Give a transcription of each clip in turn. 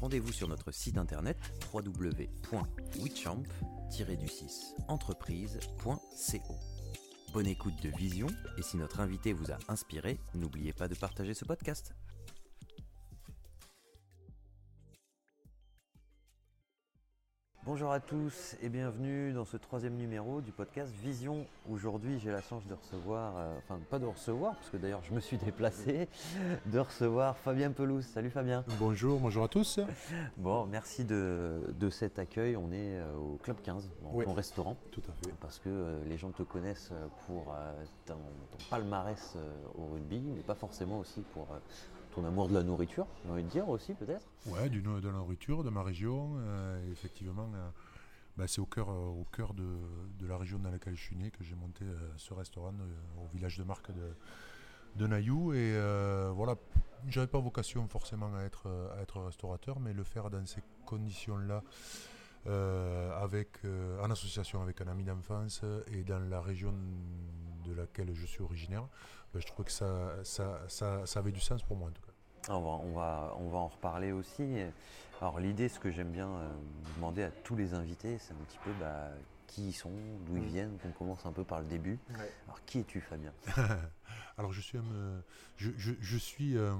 rendez-vous sur notre site internet www.wechamp-entreprise.co. Bonne écoute de Vision et si notre invité vous a inspiré, n'oubliez pas de partager ce podcast. Bonjour à tous et bienvenue dans ce troisième numéro du podcast Vision. Aujourd'hui, j'ai la chance de recevoir, euh, enfin pas de recevoir, parce que d'ailleurs je me suis déplacé, de recevoir Fabien Pelouse. Salut Fabien. Bonjour, bonjour à tous. Bon, merci de, de cet accueil. On est euh, au Club 15, dans Oui. ton restaurant, Tout à fait. parce que euh, les gens te connaissent pour ton, ton palmarès au rugby, mais pas forcément aussi pour ton amour de la nourriture, j'ai envie de dire aussi peut-être. Ouais, du, de la nourriture, de ma région. euh, effectivement, euh, bah, c'est au cœur, euh, au cœur de, de la région dans laquelle je suis né que j'ai monté ce restaurant au village de Marque de, de Nailloux. Et voilà, j'avais pas vocation forcément à être, à être restaurateur, mais le faire dans ces conditions-là. avec, en association avec un ami d'enfance et dans la région de laquelle je suis originaire, bah, je trouvais que ça, ça, ça, ça avait du sens pour moi en tout cas. Ah, On va, on, va, on va en reparler aussi. Alors l'idée, ce que j'aime bien euh, demander à tous les invités, c'est un petit peu bah, qui ils sont, d'où ils Mm. viennent, qu'on commence un peu par le début. Alors qui es-tu Fabien? Alors je suis euh, je, je- je suis un,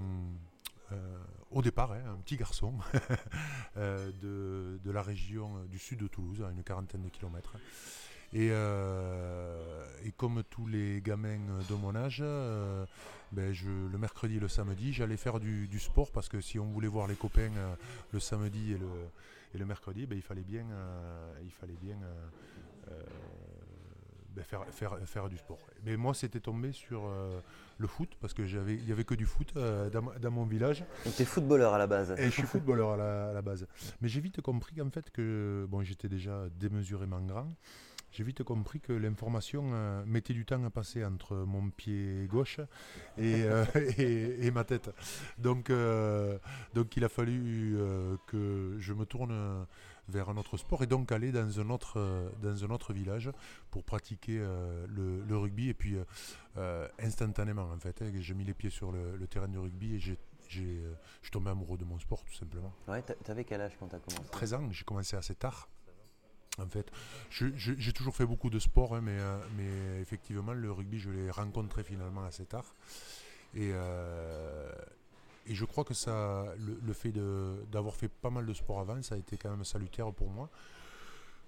euh, au départ hein, un petit garçon de, de la région du sud de Toulouse, à une quarantaine de kilomètres. Et, euh, et comme tous les gamins de mon âge, euh, ben je, le mercredi et le samedi, j'allais faire du, du sport parce que si on voulait voir les copains euh, le samedi et le, et le mercredi, ben il fallait bien, il fallait bien ben, faire, faire, faire du sport. Mais moi, c'était tombé sur le foot parce que j'avais, il y avait que du foot dans, mon village. Donc tu es footballeur à la base. Et je suis footballeur à la, à la base. Mais j'ai vite compris qu'en fait, que bon, j'étais déjà démesurément grand. J'ai vite compris que l'information euh, mettait du temps à passer entre mon pied gauche et, euh, et- et ma tête. Donc, euh, donc il a fallu que je me tourne vers un autre sport et donc aller dans un autre, dans un autre village pour pratiquer le, le rugby. Et puis instantanément, en fait, hein, j'ai mis les pieds sur le, le terrain de rugby et j'ai, je suis tombé amoureux de mon sport tout simplement. Ouais, t'a- t'avais quel âge quand t'as commencé? 13 ans, j'ai commencé assez tard. En fait, j'ai toujours fait beaucoup de sport, hein, mais, euh, mais effectivement, le rugby, je l'ai rencontré finalement assez tard. Et, euh, je crois que ça, le, fait d'avoir fait pas mal de sport avant, ça a été quand même salutaire pour moi.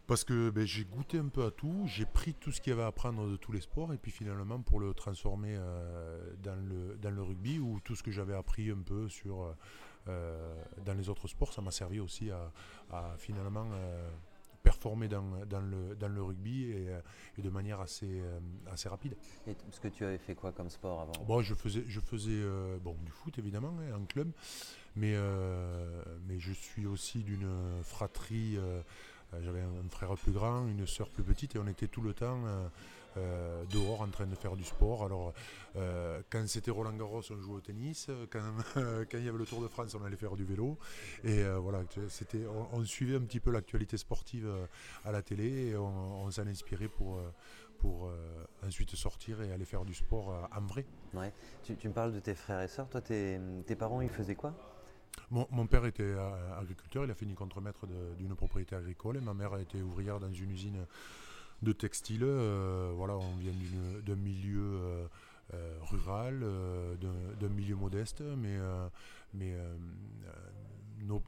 Parce que ben, j'ai goûté un peu à tout, j'ai pris tout ce qu'il y avait à apprendre de tous les sports, et puis finalement pour le transformer euh, dans, le, dans le rugby, ou tout ce que j'avais appris un peu sur, dans les autres sports, ça m'a servi aussi à, finalement performer dans, dans le, dans le rugby et, euh, et de manière assez, euh, assez rapide. Et Parce que tu avais fait quoi comme sport avant? Bon, je faisais, je faisais euh, bon, du foot évidemment, hein, en club, mais, euh, mais je suis aussi d'une fratrie. euh, J'avais un frère plus grand, une sœur plus petite, et on était tout le temps euh, dehors en train de faire du sport. Alors, euh, quand c'était Roland Garros, on jouait au tennis. Quand, quand il y avait le Tour de France, on allait faire du vélo. Et euh, voilà, c'était, on, on suivait un petit peu l'actualité sportive à la télé et on, on s'en inspirait pour, pour ensuite sortir et aller faire du sport en vrai. Ouais. Tu, tu me parles de tes frères et sœurs. Toi, tes, tes parents, ils faisaient quoi? Mon, mon père était agriculteur, il a fini contremaître d'une propriété agricole et ma mère a été ouvrière dans une usine de textile. Euh, voilà, on vient d'un milieu euh, euh, rural, d'un- milieu modeste, mais, mais nos,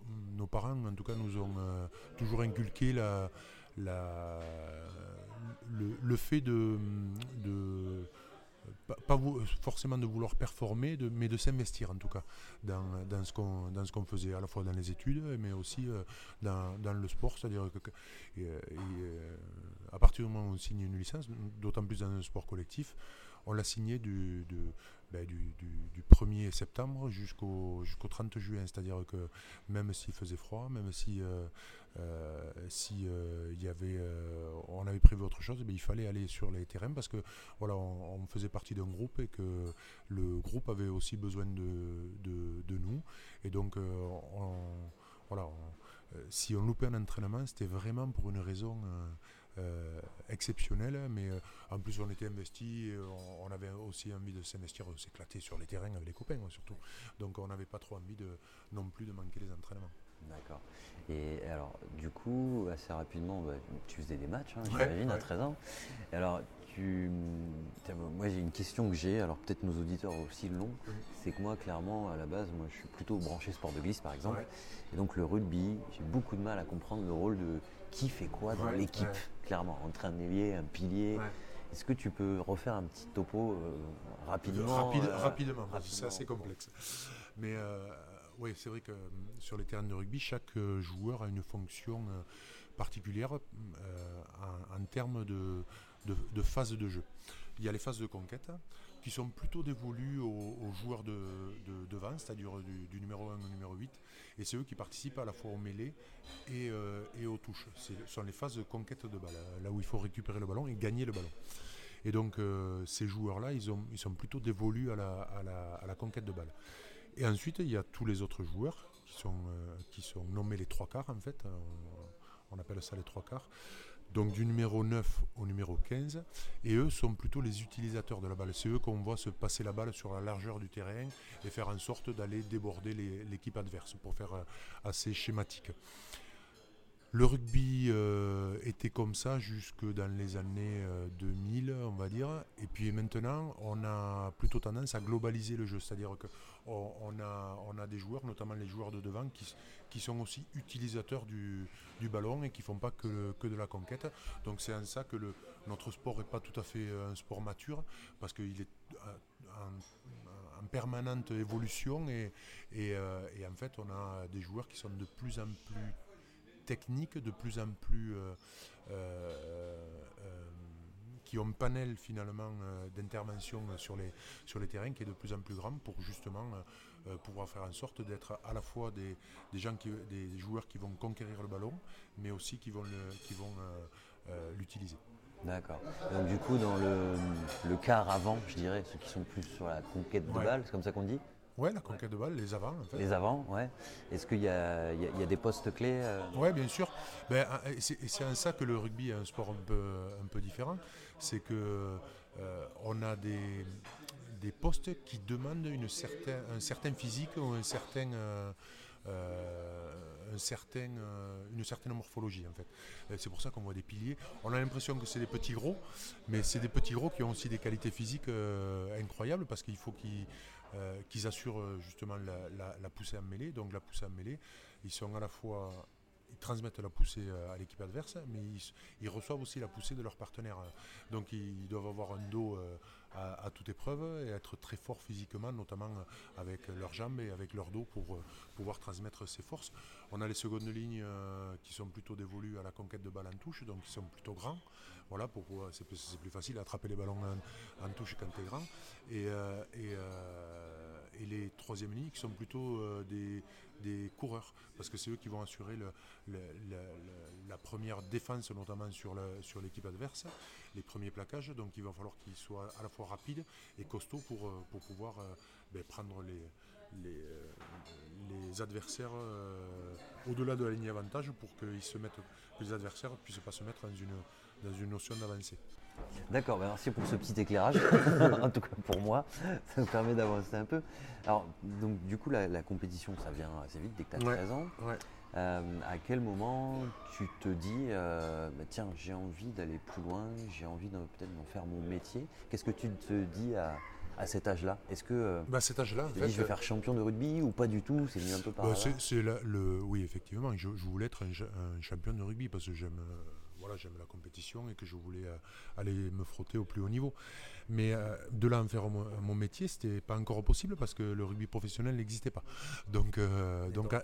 parents, en tout cas, nous ont toujours inculqué le, fait de pas, forcément de vouloir performer, mais de s'investir en tout cas dans, dans ce qu'on faisait, à la fois dans les études, mais aussi euh, dans, le sport. C'est-à-dire que euh, à partir du moment où on signe une licence, d'autant plus dans un sport collectif, on l'a signé du, ben, du, 1er septembre jusqu'au jusqu'au 30 juin. C'est-à-dire que même s'il faisait froid, même si, euh, euh, si euh, y avait, on avait prévu autre chose, ben, il fallait aller sur les terrains parce que voilà, on, faisait partie d'un groupe et que le groupe avait aussi besoin de, nous. Et donc, voilà, si on loupait un entraînement, c'était vraiment pour une raison euh, exceptionnel, mais euh, en plus on était investi, on, avait aussi envie de s'investir, de s'éclater sur les terrains avec les copains surtout. Donc on n'avait pas trop envie de, non plus de manquer les entraînements. D'accord. Et alors, du coup, assez rapidement, bah, tu faisais des matchs, hein, j'imagine, à 13 ans. Et alors, tu, moi, j'ai une question que j'ai, alors peut-être nos auditeurs aussi l'ont, c'est que moi, clairement, à la base, moi, je suis plutôt branché sport de glisse, par exemple. Et donc, le rugby, j'ai beaucoup de mal à comprendre le rôle de qui fait quoi dans l'équipe, clairement, entre un ailier, un pilier. Est-ce que tu peux refaire un petit topo euh, rapidement, euh, Rapidement, c'est assez complexe. Mais euh, oui, c'est vrai que sur les terrains de rugby, chaque joueur a une fonction particulière en, termes de, de, phase de jeu. Il y a les phases de conquête qui sont plutôt dévolues aux, joueurs de, devant, c'est-à-dire du, numéro 1 au numéro 8, et c'est eux qui participent à la fois au mêlée et, euh, aux touches. Ce sont les phases de conquête de balle, là où il faut récupérer le ballon et gagner le ballon. Et donc euh, ces joueurs-là, ils, ils sont plutôt dévolus à la, à, la, conquête de balle. Et ensuite, il y a tous les autres joueurs qui sont, euh, qui sont nommés les trois quarts en fait. On, on appelle ça les trois quarts donc du numéro 9 au numéro 15, et eux sont plutôt les utilisateurs de la balle. C'est eux qu'on voit se passer la balle sur la largeur du terrain et faire en sorte d'aller déborder l'équipe adverse, pour faire euh, assez schématique. Le rugby euh, était comme ça jusque dans les années 2000, euh, on va dire. Et puis maintenant, on a plutôt tendance à globaliser le jeu. C'est-à-dire on a, des joueurs, notamment les joueurs de devant, qui, sont aussi utilisateurs du, ballon et qui ne font pas que, de la conquête. Donc c'est en ça que notre sport n'est pas tout à fait un sport mature, parce qu'il est en, en, permanente évolution euh, et en fait on a des joueurs qui sont de plus en plus techniques, de plus en plus euh, euh, euh, qui ont un panel finalement d'intervention sur les, sur les terrains qui est de plus en plus grand pour justement pouvoir faire en sorte d'être à la fois des, des, gens qui, des joueurs qui vont conquérir le ballon, mais aussi qui vont, le, qui vont l'utiliser. D'accord. Donc du coup, dans le, le, quart avant, je dirais, ceux qui sont plus sur la conquête de balle, c'est comme ça qu'on dit? Oui, la conquête de balle, les avants. En fait. Les avants, ouais. Est-ce qu'il y, y, a des postes clés euh Oui, bien sûr. Ben, c'est en ça que le rugby est un sport un peu, un peu différent. C'est qu'on euh, on a des, des postes qui demandent une certain, un certain physique ou un certain, euh, un certain, une certaine morphologie en fait. C'est pour ça qu'on voit des piliers. On a l'impression que c'est des petits gros, mais c'est des petits gros qui ont aussi des qualités physiques incroyables parce qu'il faut qu'ils euh, qu'ils assurent euh, justement la, poussée en mêlée. Donc la poussée en mêlée, ils sont à la fois ils transmettent la poussée euh, à l'équipe adverse, mais ils, reçoivent aussi la poussée de leurs partenaires. Donc ils, doivent avoir un dos à, toute épreuve et être très forts physiquement, notamment avec leurs jambes et avec leur dos pour pouvoir transmettre ces forces. On a les secondes lignes qui sont plutôt dévolues à la conquête de balles en touche, donc ils sont plutôt grands. Voilà, c'est plus, plus, facile d'attraper les ballons en, touche quand tu es grand. Et, les troisième lignes qui sont plutôt euh, des, coureurs, parce que c'est eux qui vont assurer la première défense, notamment sur l'équipe adverse, les premiers plaquages. Donc il va falloir qu'ils soient à la fois rapides et costauds pour, euh, pouvoir euh, ben, prendre les, adversaires au-delà de la ligne avantage pour se mettent, que les adversaires puissent pas se mettre dans une, dans une notion d'avancée. D'accord, ben, merci pour ce petit éclairage. en tout cas pour moi, ça me permet d'avancer un peu. Alors, donc du coup, la, compétition, ça vient assez vite dès que tu as 13 ans. Euh, à quel moment tu te dis, euh, bah, tiens, j'ai envie d'aller plus loin, j'ai envie de peut-être d'en faire mon métier Qu'est-ce que tu te dis à, à cet âge-là? Est-ce que euh, bah, cet âge-là, je vais faire champion de rugby ou pas du tout? C'est un peu par bah, c'est, le, Oui, effectivement, je, voulais être un, champion de rugby parce que j'aime voilà, j'aime la compétition et que je voulais aller me frotter au plus haut niveau. Mais de là en faire mon, mon métier, c'était pas encore possible parce que le rugby professionnel n'existait pas. Donc, donc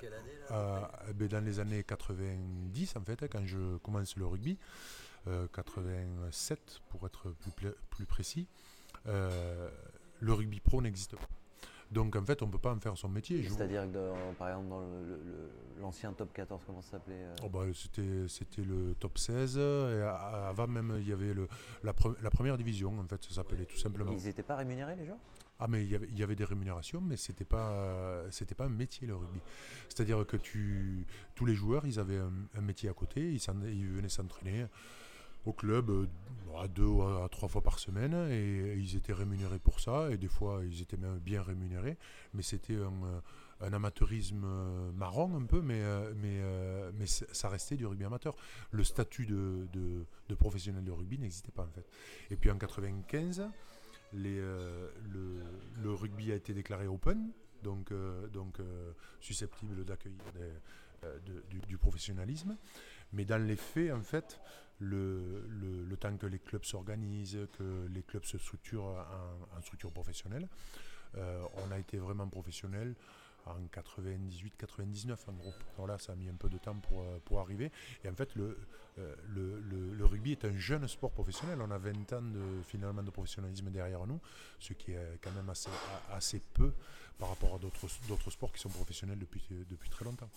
ben, dans les années 90, en fait, quand je commence le rugby, 87 pour être plus, plus précis, le rugby pro n'existe pas. Donc en fait, on ne peut pas en faire son métier. C'est-à-dire que par exemple dans l'ancien top 14, comment ça s'appelait euh oh bah, C'était le top 16. Et avant même, il y avait le, la, première division, en fait, ça s'appelait tout simplement. Ils n'étaient pas rémunérés les joueurs ah mais il y, avait, des rémunérations, mais c'était pas c'était pas un métier le rugby. C'est-à-dire que tu tous les joueurs ils avaient un, métier à côté, ils, ils venaient s'entraîner au club euh, à deux ou à trois fois par semaine et ils étaient rémunérés pour ça et des fois ils étaient même bien rémunérés. Mais c'était un, euh, amateurisme euh, marrant un peu mais, mais, mais ça restait du rugby amateur. Le statut de, de, professionnel de rugby n'existait pas en fait. Et puis en 95 les, le, rugby a été déclaré open donc, donc susceptible d'accueillir du, professionnalisme. Mais dans les faits en fait le, le, temps que les clubs s'organisent, que les clubs se structurent en, structure professionnelle. Euh, on a été vraiment professionnel en 98-99 en gros. Voilà, ça a mis un peu de temps pour, euh, pour arriver. Et en fait, le, euh, le, le, rugby est un jeune sport professionnel. On a 20 ans de, finalement de professionnalisme derrière nous, ce qui est quand même assez, assez peu par rapport à d'autres sports qui sont professionnels depuis, depuis très longtemps.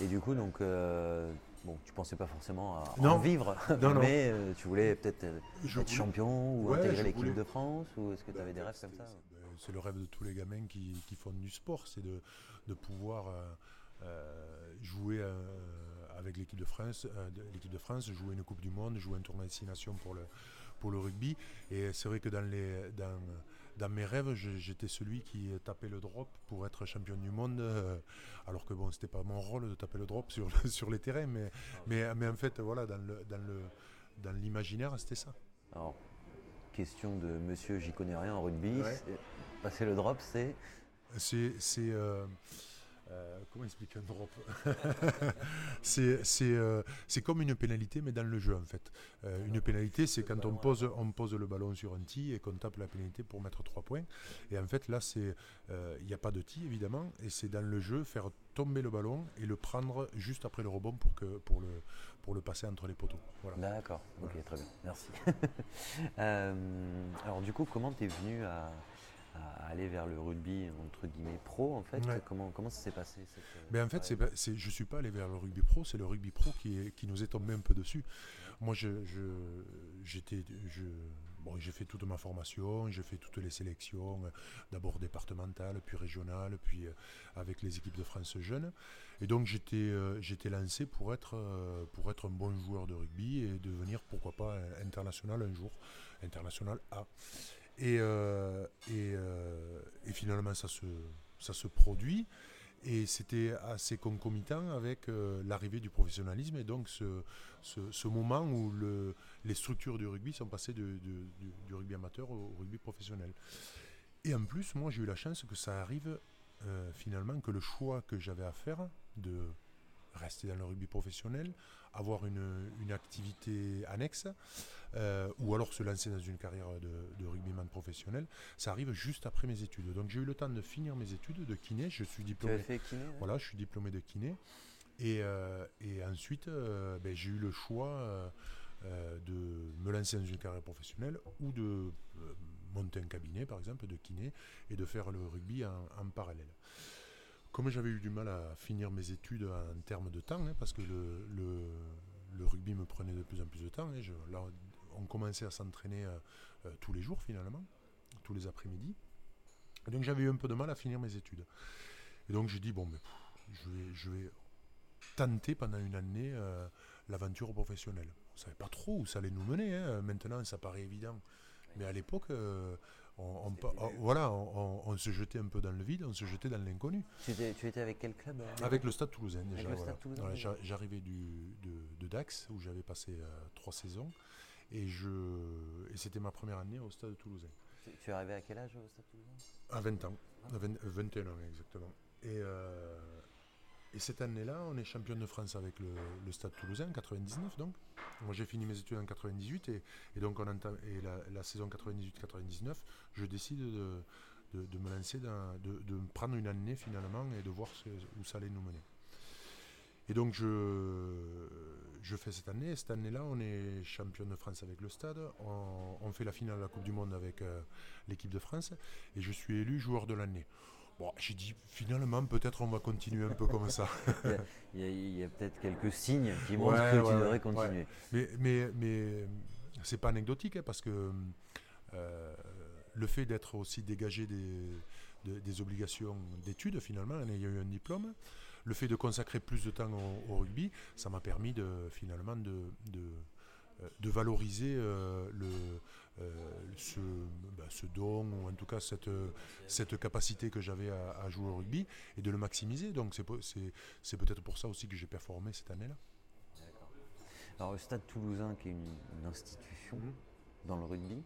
Et du coup, donc, euh, bon, tu pensais pas forcément à en vivre, mais euh, tu voulais peut-être être champion ou intégrer l'équipe de France, ou est-ce que tu avais des rêves comme ça C'est le rêve de tous les gamins qui, font du sport, c'est de, de, pouvoir jouer avec l'équipe de France, l'équipe de France, jouer une Coupe du Monde, jouer un tournoi de destination pour le, pour le rugby. Et c'est vrai que dans les dans, dans mes rêves, j'étais celui qui tapait le drop pour être champion du monde, euh, alors que bon, c'était pas mon rôle de taper le drop sur, sur les terrains, mais, mais, mais en fait, voilà, dans le dans le dans l'imaginaire, c'était ça. Alors, question de monsieur, j'y connais rien en rugby, passer le drop, c'est C'est. Euh, euh, comment expliquer un drop? Euh, C'est comme une pénalité, mais dans le jeu en fait. Une pénalité, c'est quand on pose, on pose le ballon sur un tee et qu'on tape la pénalité pour mettre 3 points. Et en fait, là, il n'y a pas de tee évidemment, et c'est dans le jeu faire tomber le ballon et le prendre juste après le rebond pour, que, pour, le, pour le passer entre les poteaux. D'accord, ok, très bien, merci. alors du coup, comment tu es venu à à aller vers le rugby entre guillemets pro en fait. Comment, comment ça s'est passé cette, euh, ben, en fait c'est, c'est, je suis pas allé vers le rugby pro c'est le rugby pro qui, est, qui nous est tombé un peu dessus. Moi je, je j'étais je, bon, j'ai fait toute ma formation j'ai fait toutes les sélections euh, d'abord départementales puis régionales puis euh, avec les équipes de France jeunes. Et donc j'étais j'étais lancé pour être pour être un bon joueur de rugby et devenir pourquoi pas international un jour. International A et, euh, euh, et, finalement, ça se, produit. Et c'était assez concomitant avec euh, l'arrivée du professionnalisme et donc ce, moment où le, les structures du rugby sont passées du, rugby amateur au rugby professionnel. Et en plus, moi j'ai eu la chance que ça arrive finalement, que le choix que j'avais à faire de rester dans le rugby professionnel, avoir une activité annexe, euh, ou alors se lancer dans une carrière de, de, rugbyman professionnel, ça arrive juste après mes études. Donc j'ai eu le temps de finir mes études de kiné, je suis diplômé. Fait kiné Voilà, je suis diplômé de kiné. Et, euh, et ensuite, euh, ben, j'ai eu le choix de me lancer dans une carrière professionnelle ou de monter un cabinet, par exemple, de kiné, et de faire le rugby en, en parallèle comme j'avais eu du mal à finir mes études en termes de temps, hein, parce que le, le, rugby me prenait de plus en plus de temps, hein, je, là, on commençait à s'entraîner euh, euh, tous les jours finalement, tous les après-midi. Donc j'avais eu un peu de mal à finir mes études. Et donc j'ai dit, bon, mais, je, vais, je vais tenter pendant une année euh, l'aventure professionnelle. On ne savait pas trop où ça allait nous mener, hein. maintenant ça paraît évident. Mais à l'époque, on, voilà, on, se jetait un peu dans le vide, on se jetait dans l'inconnu. Tu, étais avec quel club euh, Avec le Stade Toulousain déjà. J'arrivais de, Dax où j'avais passé trois saisons et, et c'était ma première année au Stade Toulousain. Tu, es arrivé à quel âge au Stade Toulousain? À 20 ans, à 21 ans exactement. Et, euh, et cette année-là, on est champion de France avec le, Stade Toulousain, 99 donc. Moi j'ai fini mes études en 98 et, donc on entame, et la, saison 98-99, je décide de, de, me lancer, de, prendre une année finalement et de voir où ça allait nous mener. Et donc je, je fais cette année. Et cette année-là, on est champion de France avec le Stade. On, fait la finale de la Coupe du Monde avec euh, l'équipe de France. Et je suis élu joueur de l'année. Bon, j'ai dit finalement peut-être on va continuer un peu comme ça. il y a, peut-être quelques signes qui montrent que tu devrais continuer. Mais, mais, mais c'est pas anecdotique hein, parce que euh, le fait d'être aussi dégagé des, des obligations d'études finalement, il y a eu un diplôme le fait de consacrer plus de temps au, rugby, ça m'a permis de, finalement de, de, euh, valoriser euh, le, euh, bah, ce, don, ou en tout cas cette, cette capacité que j'avais à, jouer au rugby, et de le maximiser. Donc c'est peut-être pour ça aussi que j'ai performé cette année-là. Alors le Stade toulousain, qui est une, institution mhm. dans le rugby,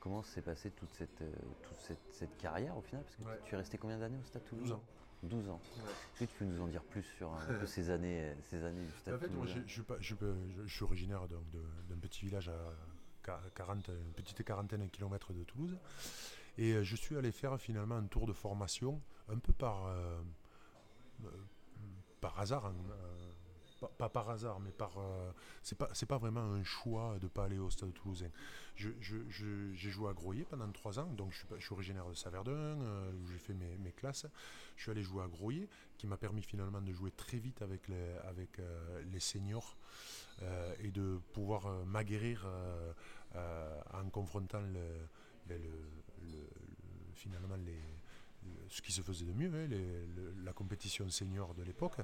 comment s'est passée toute, cette, toute cette, carrière au final? Parce que tu es resté combien d'années au Stade toulousain? 12 ans. Est-ce que tu peux nous en dire plus sur ces années, ces années du En fait, moi, je, je, suis originaire d'un petit village à 40, une petite quarantaine de kilomètres de Toulouse. Et euh, je suis allé faire finalement un tour de formation, un peu par, euh, euh, par hasard, hein, pas, par hasard, mais par. Euh, c'est pas, pas vraiment un choix de pas aller au Stade Toulousain. j'ai joué à Groyer pendant trois ans, donc je suis, originaire de Saverdun, euh, où j'ai fait mes, classes. Je suis allé jouer à Groyer, qui m'a permis finalement de jouer très vite avec les, euh, seniors et de pouvoir m'aguerrir en confrontant finalement ce qui se faisait de mieux, hein, la compétition senior de l'époque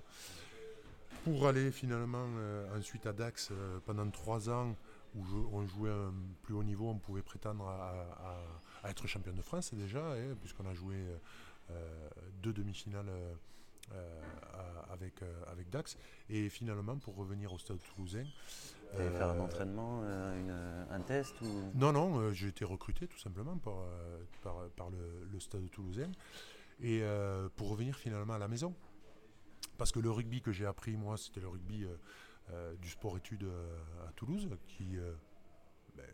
pour aller finalement euh, ensuite à Dax euh, pendant trois ans où on jouait un plus haut niveau, on pouvait prétendre à, être champion de France déjà, hein, puisqu'on a joué euh, deux demi-finales avec, avec Dax. Et finalement, pour revenir au stade toulousain. Faire un entraînement, un test ou... Non, non, j'ai été recruté tout simplement par, par, le, le, stade toulousain. Et pour revenir finalement à la maison. Parce que le rugby que j'ai appris, moi, c'était le rugby euh, euh, du sport-études euh, à Toulouse, qui ben,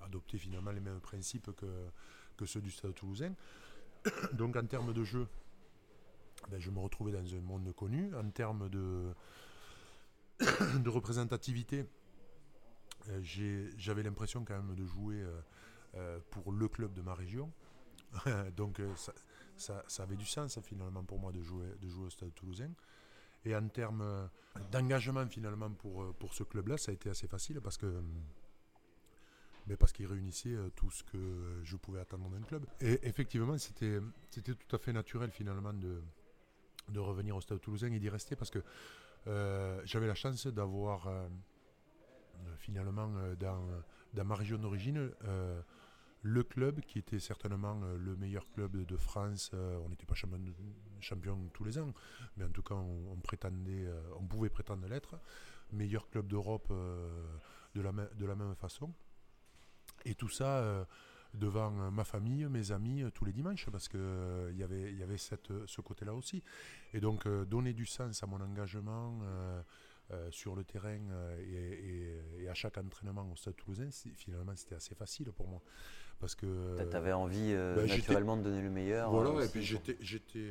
adoptait finalement les mêmes principes que, ceux du stade toulousain. Donc en termes de jeu, ben, je me retrouvais dans un monde connu. En termes de, représentativité, j'avais l'impression quand même de jouer pour le club de ma région. Donc ça, avait du sens finalement pour moi de jouer au stade toulousain. Et en termes euh, d'engagement finalement pour, euh, pour ce club-là, ça a été assez facile parce que mais parce qu'il réunissait euh, tout ce que je pouvais attendre d'un club. Et effectivement, c'était, c'était tout à fait naturel finalement de, de revenir au Stade Toulousain et d'y rester parce que j'avais la chance d'avoir finalement dans, dans, ma région d'origine le club qui était certainement euh, le meilleur club de France. Euh, on n'était pas champion, tous les ans, mais en tout cas, on, prétendait, euh, on pouvait prétendre l'être. Meilleur club d'Europe de, la, même façon. Et tout ça devant ma famille, mes amis, tous les dimanches, parce qu'il il y avait, ce côté-là aussi. Et donc, donner du sens à mon engagement. Sur le terrain euh, et, à chaque entraînement au Stade Toulousain, finalement c'était assez facile pour moi. Parce que. Tu avais envie euh, ben, naturellement de donner le meilleur. Voilà, et puis j'étais, j'étais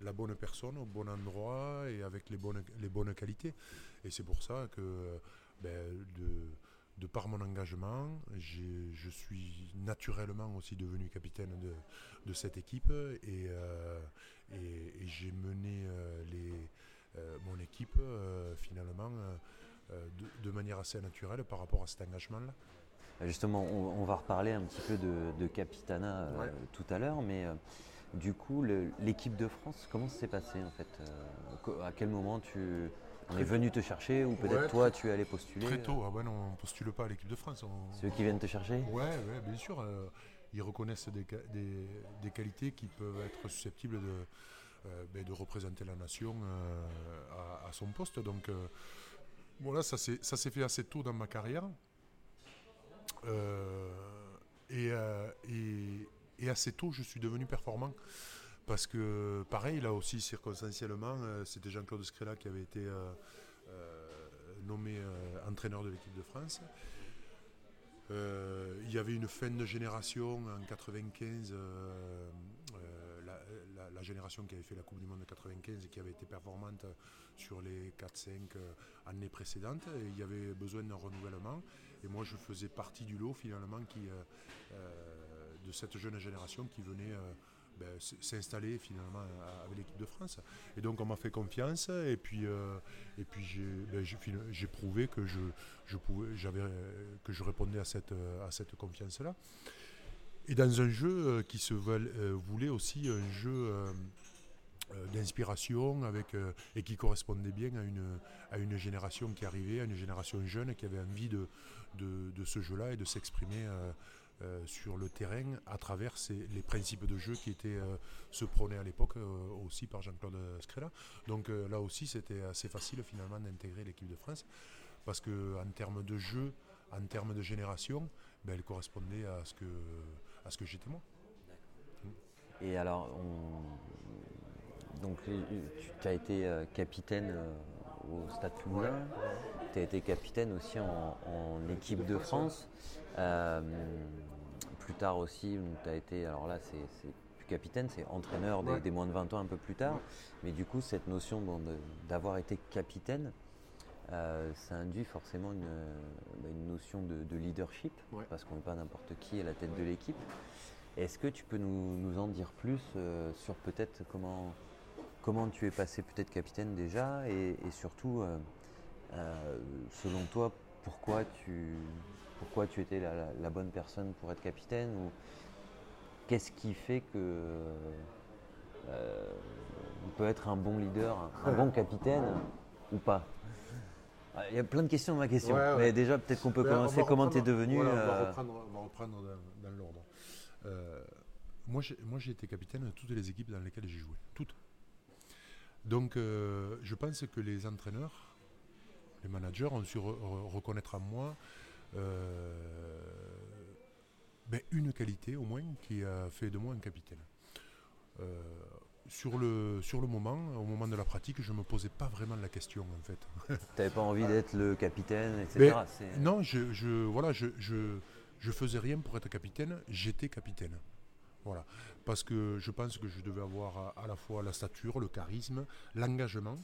la bonne personne au bon endroit et avec les bonnes, les bonnes qualités. Et c'est pour ça que ben, de, de par mon engagement, je suis naturellement aussi devenu capitaine de, de cette équipe et, et j'ai mené les euh, mon équipe euh, finalement euh, de, manière assez naturelle par rapport à cet engagement-là. Justement, on, va reparler un petit peu de, de Capitana tout à l'heure, mais du coup, l'équipe de France, comment ça s'est passé en fait À quel moment tu on est venu te chercher ou peut-être toi tu es allé postuler Très tôt, ah ouais, non, on ne postule pas à l'équipe de France. Ceux qui viennent te chercher? Oui, ouais, bien sûr. ils reconnaissent des, des, qualités qui peuvent être susceptibles de, euh, ben, de représenter la nation euh, à, son poste. Donc euh, voilà, ça s'est fait assez tôt dans ma carrière. Et, et, assez tôt, je suis devenu performant Parce que, pareil, là aussi, circonstanciellement, c'était Jean-Claude Scrella qui avait été nommé entraîneur de l'équipe de France. il y avait une fin de génération en 95 la, génération qui avait fait la Coupe du Monde de 95 et qui avait été performante sur les 4-5 euh, années précédentes. Et il y avait besoin d'un renouvellement. Et moi, je faisais partie du lot finalement qui, euh, euh, de cette jeune génération qui venait ben, s'installer finalement avec l'équipe de France. Et donc on m'a fait confiance et puis, et puis ben, j'ai prouvé que je, je pouvais, que je répondais à cette, à cette confiance-là. Et dans un jeu euh, qui se euh, voulait aussi un jeu euh, d'inspiration avec et qui correspondait bien à une, à une génération qui arrivait, à une génération jeune qui avait envie de, de, ce jeu-là et de s'exprimer sur le terrain à travers les principes de jeu qui étaient se prônés à l'époque aussi par Jean-Claude Scrella. Donc là aussi c'était assez facile finalement d'intégrer l'équipe de France parce qu'en termes de jeu, en termes de génération, ben, elle correspondait à ce que à ce que j'étais moi. Et alors, donc, tu as été euh, capitaine euh, au Stade Toulousain, tu as été capitaine aussi en, équipe de France. Euh, plus tard aussi, tu as été, alors là, c'est plus capitaine, c'est entraîneur des, moins de 20 ans un peu plus tard. Mais du coup, cette notion d'avoir été capitaine, ça induit forcément une, bah, notion de, leadership, parce qu'on n'est pas n'importe qui à la tête de l'équipe. Est-ce que tu peux nous, en dire plus euh, sur peut-être comment, comment tu es passé peut-être capitaine déjà et, surtout, euh, euh, selon toi, pourquoi tu, pourquoi tu étais la, bonne personne pour être capitaine ou qu'est-ce qui fait que on peut être un bon leader, un bon capitaine ou pas? Il y a plein de questions dans ma question. Mais déjà, peut-être qu'on peut commencer. Comment tu es devenu On va reprendre, dans l'ordre. Euh, moi, j'ai été capitaine de toutes les équipes dans lesquelles j'ai joué. Toutes. Donc, euh, je pense que les entraîneurs, les managers ont su reconnaître en moi euh, ben, une qualité au moins qui a fait de moi un capitaine. Sur, le, sur le moment, au moment de la pratique, je ne me posais pas vraiment la question en fait. tu n'avais pas envie d'être le capitaine, etc. Non, je, je, voilà, je, je je faisais rien pour être capitaine, j'étais capitaine. Voilà. Parce que je pense que je devais avoir à, la fois la stature, le charisme, l'engagement,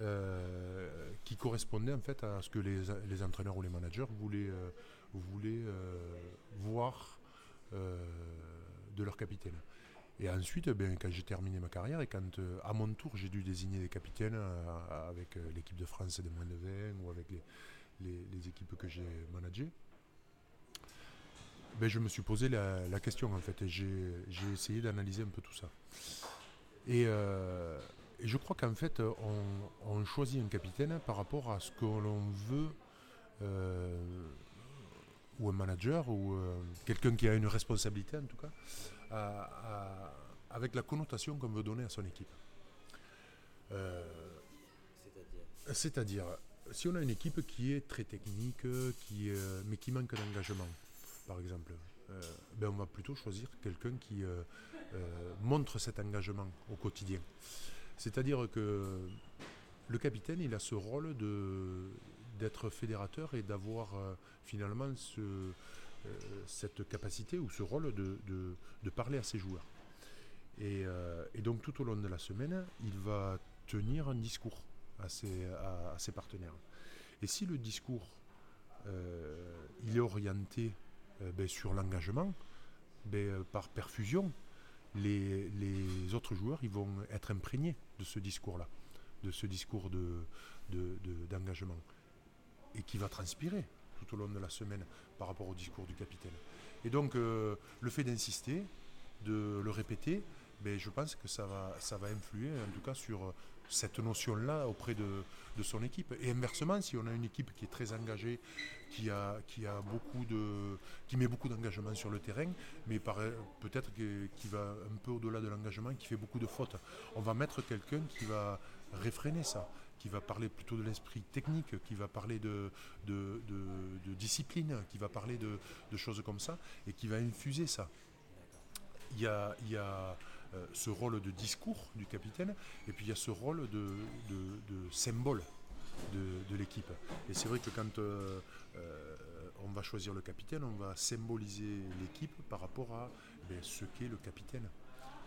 euh, qui correspondait en fait à ce que les, entraîneurs ou les managers voulaient, euh, euh, voir de leur capitaine. Et ensuite, ben, quand j'ai terminé ma carrière et quand à mon tour j'ai dû désigner des capitaines avec l'équipe de France des moins de 20 ou avec les, équipes que j'ai managées, ben, je me suis posé la, question en fait et j'ai essayé d'analyser un peu tout ça. Euh, et, je crois qu'en fait on, choisit un capitaine par rapport à ce que l'on veut euh, ou un manager ou euh, quelqu'un qui a une responsabilité en tout cas avec la connotation qu'on veut donner à son équipe. C'est-à-dire si on a une équipe qui est très technique, qui, mais qui manque d'engagement, par exemple, euh, ben on va plutôt choisir quelqu'un qui euh, euh, montre cet engagement au quotidien. C'est-à-dire que le capitaine, il a ce rôle d'être fédérateur et d'avoir finalement ce, cette capacité ou ce rôle de, parler à ses joueurs. Et, et, donc tout au long de la semaine, il va tenir un discours à ses, partenaires. Et si le discours il est orienté euh, ben, sur l'engagement, ben, euh, par perfusion, les, autres joueurs ils vont être imprégnés de ce discours-là, de ce discours d'engagement, de, et qui va transpirer tout au long de la semaine par rapport au discours du capitaine. Et donc euh, le fait d'insister, de le répéter, ben, je pense que ça va, influer en tout cas sur cette notion-là auprès de, son équipe. Et inversement, si on a une équipe qui est très engagée, qui, qui met beaucoup d'engagement sur le terrain, mais peut-être qui va un peu au-delà de l'engagement, qui fait beaucoup de fautes, on va mettre quelqu'un qui va réfréner ça qui va parler plutôt de l'esprit technique, qui va parler de, discipline, qui va parler de, choses comme ça, et qui va infuser ça. Il y a, a ce rôle de discours du capitaine, et puis il y a ce rôle de, symbole de, l'équipe. Et c'est vrai que quand on va choisir le capitaine, on va symboliser l'équipe par rapport à eh ce qu'est le capitaine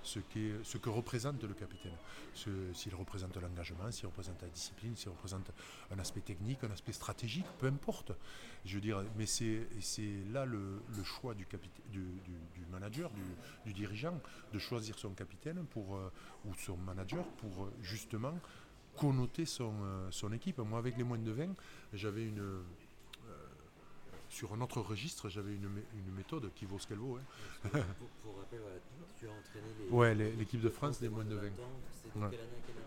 ce, ce que représente le capitaine. S'il représente l'engagement, s'il représente la discipline, s'il représente un aspect technique, un aspect stratégique, peu importe. Je mais c'est là le, choix du, manager, du, dirigeant, de choisir son capitaine pour, euh, ou son manager pour euh, justement connoter son, euh, son équipe. Moi, avec les moins de 20, j'avais une sur un autre registre, j'avais une, une, méthode qui vaut ce qu'elle vaut. Hein. Pour, pour, rappel, tu as entraîné les, ouais, l'équipe de France des moins de 20. Ouais. Quelle année, quelle année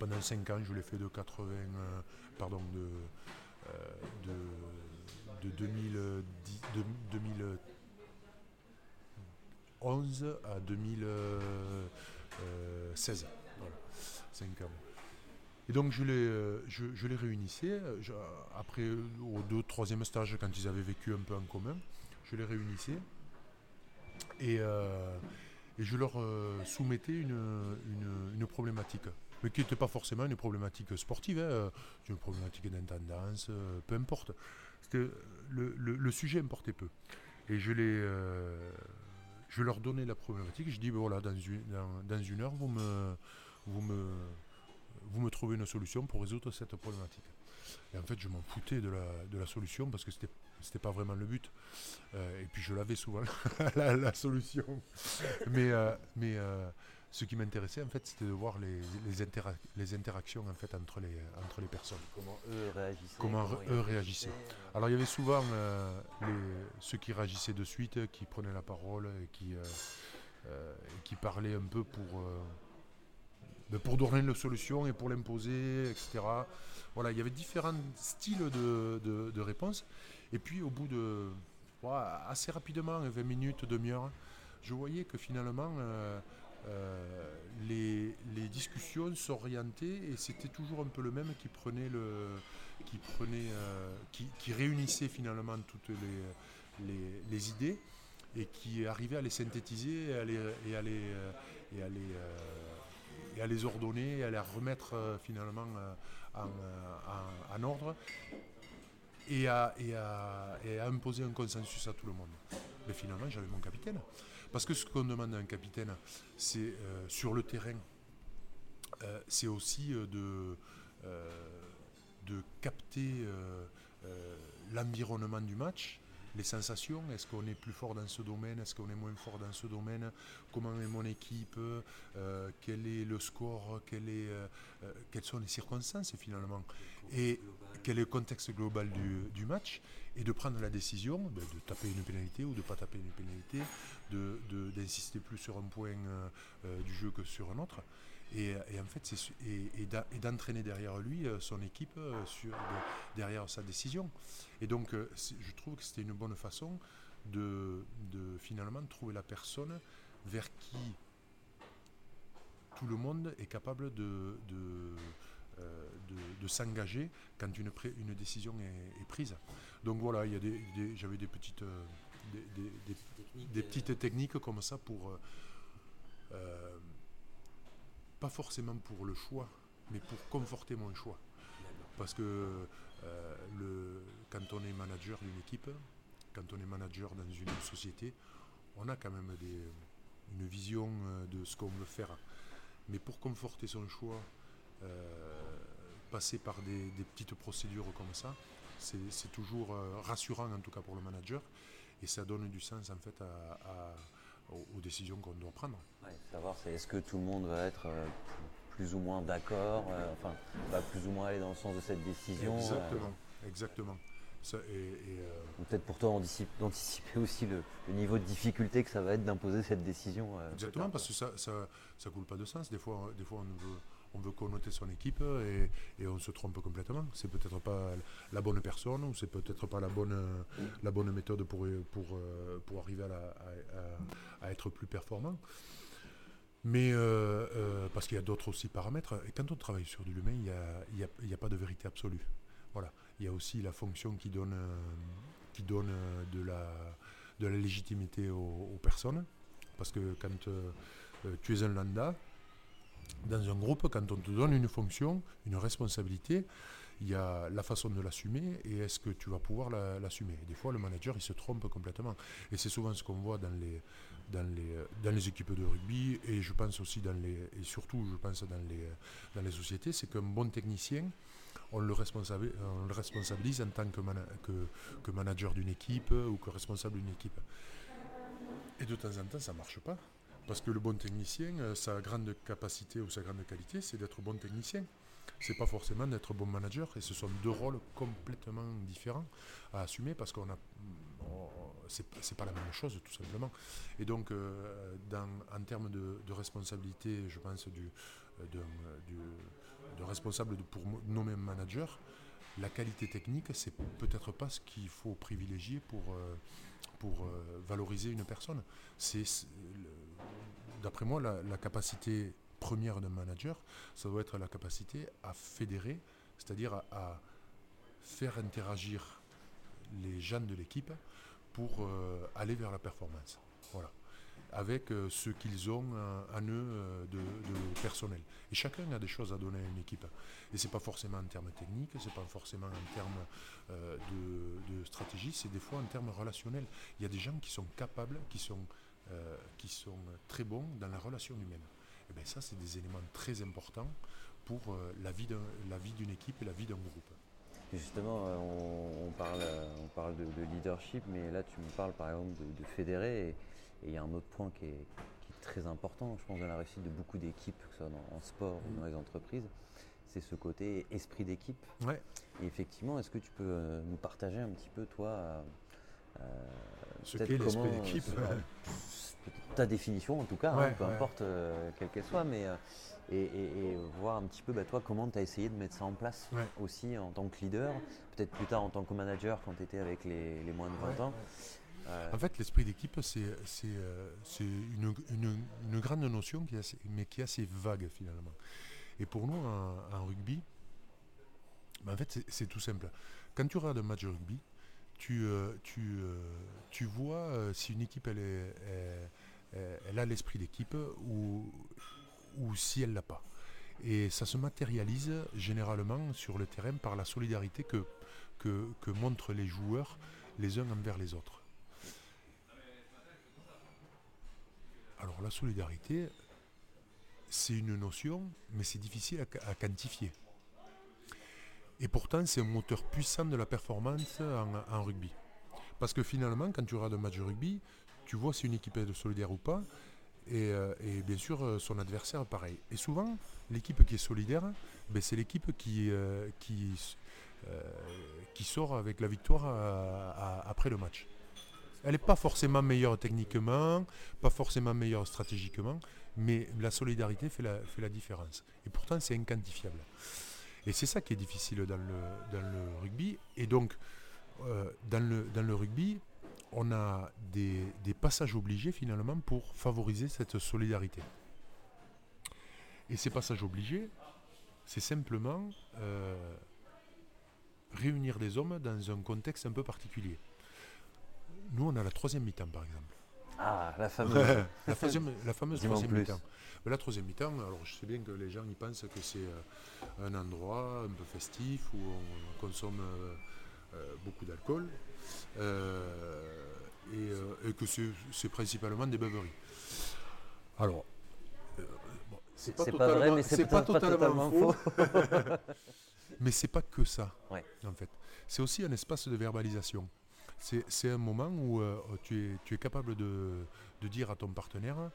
Pendant 5 ans, je l'ai fait de 80, euh, pardon, de, euh, de, de 2010, de, 2011 à 2016. Voilà, 5 ans. Et donc je les, euh, je, les réunissais, euh, après euh, au deux, troisième stage, quand ils avaient vécu un peu en commun, je les réunissais et, je leur soumettais une, une, problématique. Mais qui n'était pas forcément une problématique sportive, hein, une problématique d'intendance, peu importe. Le, le, le, sujet importait peu. Et je, les, je leur donnais la problématique, je dis, ben voilà, dans une, dans une heure, vous me, vous me vous me trouvez une solution pour résoudre cette problématique. Et en fait, je m'en foutais de la, de la solution parce que c'était c'était pas vraiment le but. Euh, et puis je l'avais souvent la, solution. mais euh, mais euh, ce qui m'intéressait en fait, c'était de voir les, les, les, interactions en fait entre les entre les personnes. Comment eux réagissaient. Comment, eux réagissaient. Alors il y avait souvent les, ceux qui réagissaient de suite, qui prenaient la parole et qui qui parlaient un peu pour pour donner une solution et pour l'imposer, etc. Voilà, il y avait différents styles de, de, réponses. Et puis au bout de assez rapidement, 20 minutes, demi-heure, je voyais que finalement euh, euh, les, les, discussions s'orientaient et c'était toujours un peu le même qui prenait le qui prenait euh, qui, réunissait finalement toutes les, les, les, idées et qui arrivait à les synthétiser et et et à les et à les ordonner, à les remettre euh, finalement euh, euh, en, ordre et à, imposer un consensus à tout le monde. Mais finalement, j'avais mon capitaine. Parce que ce qu'on demande à un capitaine, c'est sur le terrain, c'est aussi de capter l'environnement du match, les sensations, est-ce qu'on est plus fort dans ce domaine, est-ce qu'on est moins fort dans ce domaine, comment est mon équipe, euh, quel est le score, euh, euh, quelles sont les circonstances finalement, et quel est le contexte global du, match, et de prendre la décision ben, de taper une pénalité ou de ne pas taper une pénalité, d'insister de, plus sur un point du jeu que sur un autre. Et, en fait, et, d'entraîner derrière lui euh, son équipe euh, sur, derrière sa décision. Et donc, euh, je trouve que c'était une bonne façon de, finalement trouver la personne vers qui tout le monde est capable de, de, s'engager quand une, une décision est, prise. Donc voilà, il y a des, j'avais des petites, des, petites techniques comme ça pour pas forcément pour le choix, mais pour conforter mon choix. Parce que euh, quand on est manager d'une équipe, quand on est manager dans une société, on a quand même une vision euh, de ce qu'on veut faire. Mais pour conforter son choix, euh, passer par des, petites procédures comme ça, c'est toujours rassurant en tout cas pour le manager et ça donne du sens en fait à aux, décisions qu'on doit prendre. savoir c'est est-ce que tout le monde va être euh, plus ou moins d'accord, euh, enfin va plus ou moins aller dans le sens de cette décision. Exactement, exactement. Euh, peut-être pour toi d'anticiper aussi le, niveau de difficulté que ça va être d'imposer cette décision. Exactement, parce que ça, ça, ça coule pas de sens. Des fois, des fois on veut on veut connoter son équipe et, on se trompe complètement. C'est peut-être pas la bonne personne ou c'est peut-être pas la bonne, méthode pour, pour, pour arriver à, être plus performant. Mais euh, euh, parce qu'il y a d'autres aussi paramètres. Et quand on travaille sur du humain, il n'y a, pas de vérité absolue. Voilà. Il y a aussi la fonction qui donne, qui donne de, la, de la légitimité aux, personnes. Parce que quand, tu es un lambda. Dans un groupe, quand on te donne une fonction, une responsabilité, il y a la façon de l'assumer et est-ce que tu vas pouvoir l'assumer. Des fois, le manager, il se trompe complètement. Et c'est souvent ce qu'on voit dans les, dans, les, dans les équipes de rugby et je pense aussi dans les, et surtout, je pense dans les, dans les sociétés, c'est qu'un bon technicien, on le, responsabilise, on le responsabilise en tant que, que, que manager d'une équipe ou que responsable d'une équipe. Et de temps en temps, ça ne marche pas. Parce que le bon technicien, euh, sa grande capacité ou sa grande qualité, c'est d'être bon technicien. C'est pas forcément d'être bon manager et ce sont deux rôles complètement différents à assumer parce qu'on a c'est pas la même chose tout simplement. Et donc euh, en termes de, responsabilité je pense du, de, responsable pour nommer manager la qualité technique c'est peut-être pas ce qu'il faut privilégier pour euh, pour euh, valoriser une personne. C'est d'après moi la capacité première d'un manager, ça doit être la capacité à fédérer, c'est-à-dire à, faire interagir les jeunes de l'équipe pour euh, aller vers la performance. Voilà. Avec euh, ce qu'ils ont en eux euh, de, personnel. Et chacun a des choses à donner à une équipe. Et ce n'est pas forcément en termes techniques, ce n'est pas forcément en termes de, stratégie, c'est des fois en termes relationnels. Il y a des gens qui sont capables, qui sont, qui sont très bons dans la relation humaine. Et eh bien ça, c'est des éléments très importants pour euh, la vie d'une équipe et la vie d'un groupe. Justement, euh, on, parle, on parle de, leadership, mais là tu me parles par exemple de, fédérer, et il y a un autre point qui est, très important, je pense, dans la réussite de beaucoup d'équipes, que ce soit en sport ou dans les entreprises, c'est ce côté esprit d'équipe. Ouais. Et effectivement, est-ce que tu peux euh, nous partager un petit peu, toi, ce qu'est l'esprit d'équipe ta définition en tout cas, hein, peu importe euh, quelle qu'elle soit, mais euh, et, voir un petit peu bah, toi comment tu as essayé de mettre ça en place aussi en tant que leader, peut-être plus tard en tant que manager quand tu étais avec les, moins de 20 ans. Euh, en fait, l'esprit d'équipe, c'est une, une, grande notion, qui est mais qui est assez vague finalement. Et pour nous, en, rugby, bah, en fait, c'est tout simple. Quand tu regardes un match de rugby, tu, tu, tu vois si une équipe elle est, euh, elle a l'esprit d'équipe ou, ou si elle l'a pas. Et ça se matérialise généralement sur le terrain par la solidarité que, que, montrent les joueurs les uns envers les autres. Alors la solidarité, c'est une notion, mais c'est difficile à, quantifier. Et pourtant, c'est un moteur puissant de la performance en, rugby. Parce que finalement, quand tu regardes un match de rugby, tu vois si une équipe est solidaire ou pas. Et, euh, bien sûr, euh, son adversaire, pareil. Et souvent, l'équipe qui est solidaire, ben, c'est l'équipe qui, euh, qui, qui sort avec la victoire après le match. Elle n'est pas forcément meilleure techniquement, pas forcément meilleure stratégiquement, mais la solidarité fait la, fait la différence. Et pourtant, c'est inquantifiable. Et c'est ça qui est difficile dans le, dans le rugby. Et donc, dans, le, dans le rugby, on a des, passages obligés finalement pour favoriser cette solidarité. Et ces passages obligés, c'est simplement euh, réunir des hommes dans un contexte un peu particulier. Nous, on a la troisième mi-temps, par exemple. Ah, la fameuse. la, fameuse troisième mi-temps. La troisième mi-temps, alors je sais bien que les gens y pensent que c'est euh, un endroit un peu festif où on consomme euh, beaucoup d'alcool. Euh, euh, et, que c'est principalement des beuveries. Alors, euh, c'est pas, vrai, mais c'est pas, totalement, faux. mais c'est pas que ça, en fait. C'est aussi un espace de verbalisation. C'est un moment où tu, es, tu, es, capable de, de, dire à ton partenaire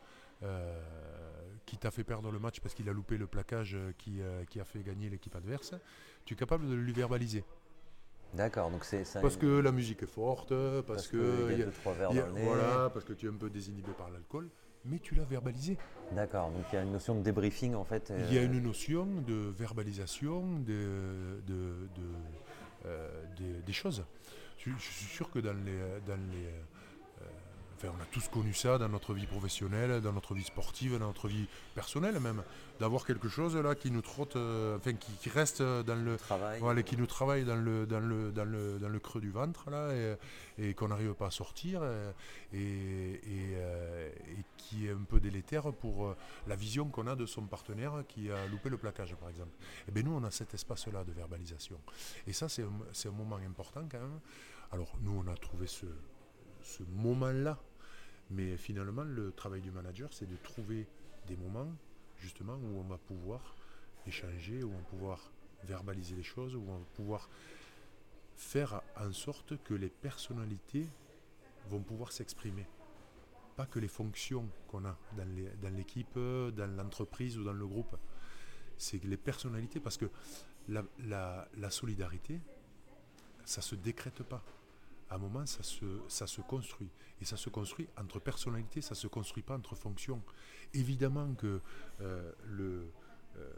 qui t'a fait perdre le match parce qu'il a loupé le plaquage qui, qui a fait gagner l'équipe adverse, tu es capable de lui verbaliser. D'accord, donc c'est ça. Parce que la musique est forte, parce, que, y a, voilà, parce que tu es un peu désinhibé par l'alcool, mais tu l'as verbalisé. D'accord, donc il y a une notion de débriefing en fait. Il y a euh, une notion de verbalisation de, euh, des, choses. Je, suis sûr que dans les, dans les, euh, Enfin, on a tous connu ça dans notre vie professionnelle, dans notre vie sportive, dans notre vie personnelle même, d'avoir quelque chose là qui nous trotte, euh, enfin qui, reste dans le travail, voilà, qui nous travaille dans le dans le dans le, dans le creux du ventre là et, qu'on n'arrive pas à sortir et, et, qui est un peu délétère pour la vision qu'on a de son partenaire qui a loupé le plaquage par exemple. Et bien nous on a cet espace là de verbalisation et ça c'est un, un moment important quand même. Alors nous on a trouvé ce ce moment-là. Mais finalement, le travail du manager, c'est de trouver des moments, justement, où on va pouvoir échanger, où on va pouvoir verbaliser les choses, où on va pouvoir faire en sorte que les personnalités vont pouvoir s'exprimer. Pas que les fonctions qu'on a dans l'équipe, dans l'entreprise ou dans le groupe. C'est les personnalités, parce que la, la solidarité, ça ne se décrète pas à un moment, ça se, ça se construit. Et ça se construit entre personnalités, ça ne se construit pas entre fonctions. Évidemment que euh, le, euh,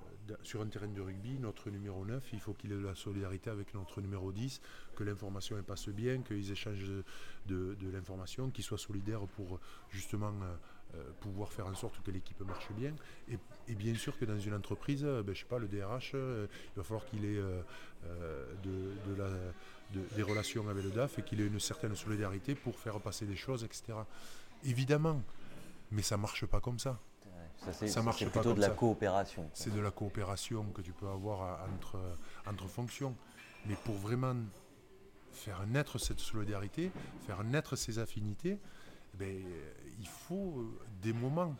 sur un terrain de rugby, notre numéro 9, il faut qu'il ait de la solidarité avec notre numéro 10, que l'information passe bien, qu'ils échangent de, l'information, qu'ils soient solidaires pour justement euh, pouvoir faire en sorte que l'équipe marche bien. Et, bien sûr que dans une entreprise, ben, je sais pas, le DRH, il va falloir qu'il ait de, la des relations avec le DAF et qu'il ait une certaine solidarité pour faire passer des choses, etc. Évidemment, mais ça ne marche pas comme ça. Ça, ça marche plutôt de la coopération. C'est de la coopération que tu peux avoir entre, entre fonctions. Mais pour vraiment faire naître cette solidarité, faire naître ces affinités, eh ben, il faut des moments.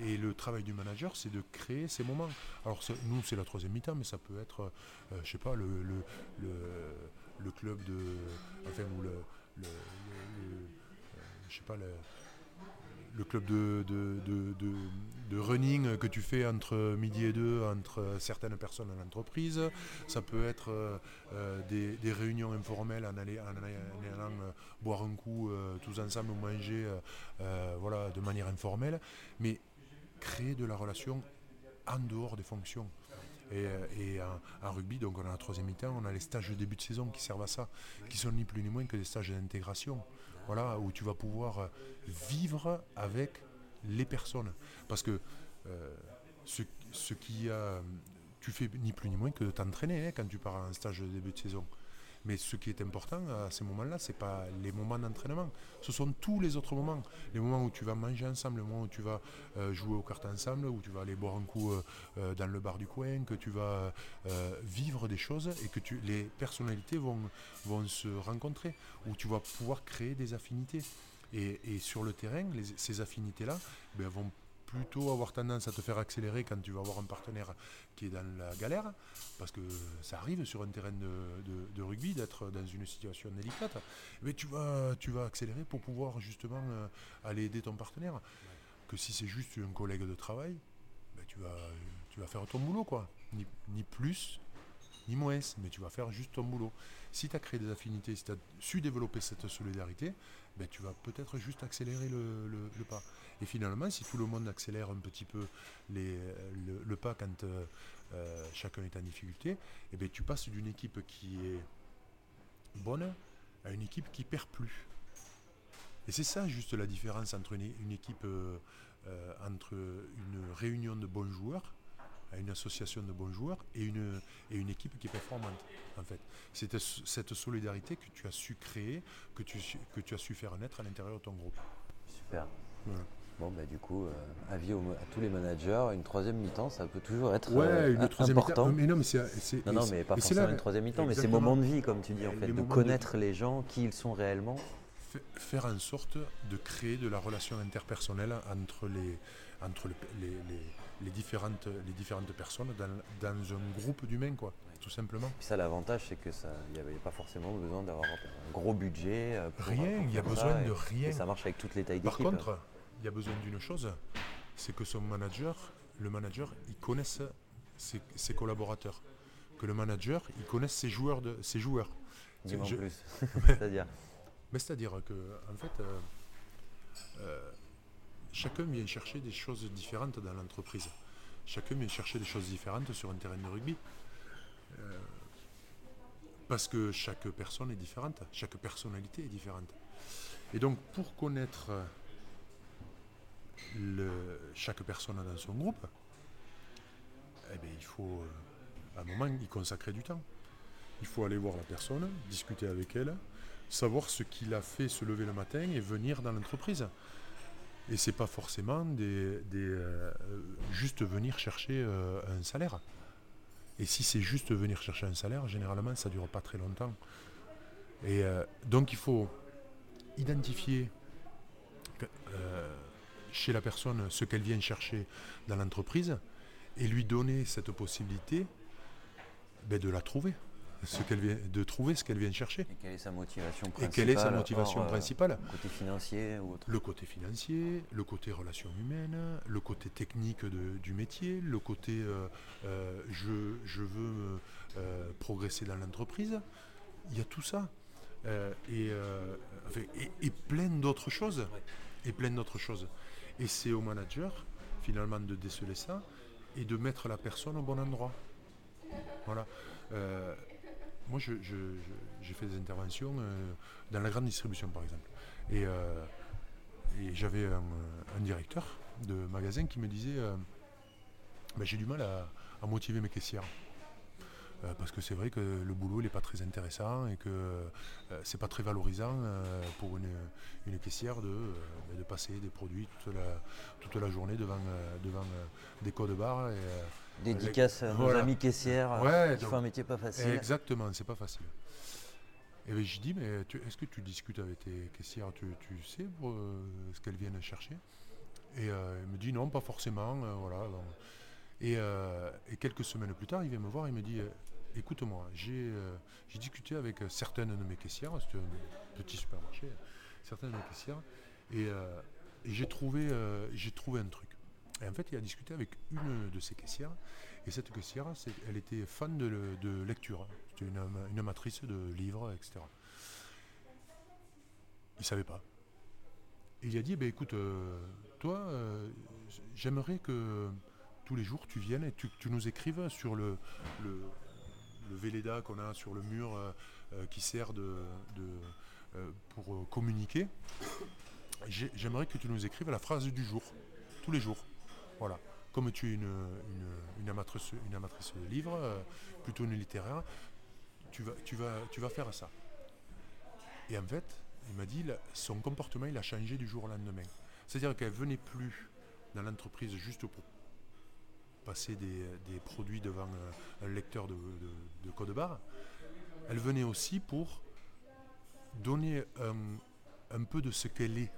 Et le travail du manager, c'est de créer ces moments. Alors nous, c'est la troisième mi-temps, mais ça peut être, je euh, je sais pas, le, le le club de. Enfin, ou le. le, euh, je sais pas, le, club de, running que tu fais entre midi et deux entre certaines personnes à l'entreprise. Ça peut être euh, des, réunions informelles en, allant euh, boire un coup tous ensemble ou manger voilà, de manière informelle. Mais créer de la relation en dehors des fonctions. Et, euh, en, rugby, donc on a la troisième mi-temps, on a les stages de début de saison qui servent à ça, qui sont ni plus ni moins que des stages d'intégration. Voilà, où tu vas pouvoir euh, vivre avec les personnes. Parce que euh, ce, qui a. Tu fais ni plus ni moins que de t'entraîner hein, quand tu pars en stage de début de saison. Mais ce qui est important à ces moments-là, ce n'est pas les moments d'entraînement. Ce sont tous les autres moments. Les moments où tu vas manger ensemble, les moments où tu vas euh, jouer aux cartes ensemble, où tu vas aller boire un coup euh, euh, dans le bar du coin, que tu vas vivre des choses et que tu, les personnalités vont, vont se rencontrer, où tu vas pouvoir créer des affinités. Et, sur le terrain, ces affinités-là ben, vont plutôt avoir tendance à te faire accélérer quand tu vas avoir un partenaire qui est dans la galère, parce que ça arrive sur un terrain de, rugby d'être dans une situation délicate, mais tu vas, tu vas accélérer pour pouvoir justement euh, aller aider ton partenaire. Que si c'est juste un collègue de travail, ben tu, vas, tu vas faire ton boulot, quoi. Ni, ni plus, ni moins, mais tu vas faire juste ton boulot. Si tu as créé des affinités, si tu as su développer cette solidarité, ben, tu vas peut-être juste accélérer le, pas. Et finalement, si tout le monde accélère un petit peu les, le, pas quand euh, euh, chacun est en difficulté, eh ben, tu passes d'une équipe qui est bonne à une équipe qui perd plus. Et c'est ça juste la différence entre une, équipe, euh, entre une réunion de bons joueurs à une association de bons joueurs et une, et une équipe qui est performante. En fait, c'est cette solidarité que tu as su créer, que tu, que tu as su faire naître à l'intérieur de ton groupe. Super. Bon, bah, du coup, euh, avis à tous les managers, une troisième mi-temps, ça peut toujours être ouais, une troisième important. Mais non, mais c'est, non, non, mais pas forcément une troisième mi-temps, mais c'est moments de vie, comme tu dis, en fait, de connaître les gens, qui ils sont réellement. Faire en sorte de créer de la relation interpersonnelle entre les, entre les, les différentes, les différentes personnes dans, un groupe d'humains, quoi, tout simplement. ça, l'avantage, c'est que il n'y avait pas forcément besoin d'avoir un gros budget. Euh, rien, il y a besoin de rien. Et ça marche avec toutes les tailles d'équipe. Par contre, il y a besoin d'une chose, c'est que son manager, le manager, il connaisse ses, collaborateurs. Que le manager, il connaisse ses joueurs. De, ses joueurs. Dis-moi plus. c'est-à-dire Mais c'est-à-dire que, en fait, euh, euh, chacun vient chercher des choses différentes dans l'entreprise. Chacun vient chercher des choses différentes sur un terrain de rugby. Euh, parce que chaque personne est différente, chaque personnalité est différente. Et donc, pour connaître chaque personne dans son groupe, eh bien, il faut, à un moment, y consacrer du temps. Il faut aller voir la personne, discuter avec elle, savoir ce qui l'a fait se lever le matin et venir dans l'entreprise. Et c'est pas forcément des, euh, juste venir chercher euh, un salaire. Et si c'est juste venir chercher un salaire, généralement ça dure pas très longtemps. Et euh, donc il faut identifier chez la personne ce qu'elle vient chercher dans l'entreprise et lui donner cette possibilité ben, de la trouver ce qu'elle vient, de trouver ce qu'elle vient chercher. Et quelle est sa motivation principale Et quelle est sa motivation euh, principale Le côté financier ou autre? Le côté financier, le côté relations humaines, le côté technique du métier, le côté euh, euh, je, je, veux progresser dans l'entreprise. Il y a tout ça. Et, et, plein d'autres choses. Et plein d'autres choses. Et c'est au manager, finalement, de déceler ça et de mettre la personne au bon endroit. Voilà moi, j'ai fait des interventions euh, dans la grande distribution, par exemple. Et, euh, j'avais un, directeur de magasin qui me disait euh, ben, J'ai du mal à, motiver mes caissières. Parce que c'est vrai que le boulot n'est pas très intéressant et que c'est pas très valorisant pour une, caissière de, de, passer des produits toute la, toute la journée devant, devant des codes barres. Et, Dédicace à nos amis caissières ouais, qui font un métier pas facile. Exactement, c'est pas facile. Et ben, je dis, mais est-ce que tu discutes avec tes caissières? Tu, sais euh, ce qu'elles viennent chercher? Et euh, elle me dit non, pas forcément. Euh, voilà, et, quelques semaines plus tard, il vient me voir et me dit écoute-moi, j'ai discuté avec certaines de mes caissières, c'est un petit supermarché, certaines de mes caissières, et, et j'ai trouvé, un truc. Et en fait, il a discuté avec une de ses caissières. Et cette caissière, elle était fan de, lecture. C'était une, amatrice de livres, etc. Il ne savait pas. Et il a dit, bah, écoute, euh, toi, euh, j'aimerais que tous les jours tu viennes et tu, tu nous écrives sur le, Véleda qu'on a sur le mur euh, qui sert de, pour communiquer. J'aimerais que tu nous écrives la phrase du jour, tous les jours. Voilà. Comme tu es une, une, amatrice, une amatrice de livres, euh, plutôt une littéraire, tu vas, tu, vas, tu vas faire ça. Et en fait, il m'a dit, son comportement, il a changé du jour au lendemain. C'est-à-dire qu'elle venait plus dans l'entreprise juste pour passer des, produits devant un, lecteur de, code barre. Elle venait aussi pour donner un peu de ce qu'elle est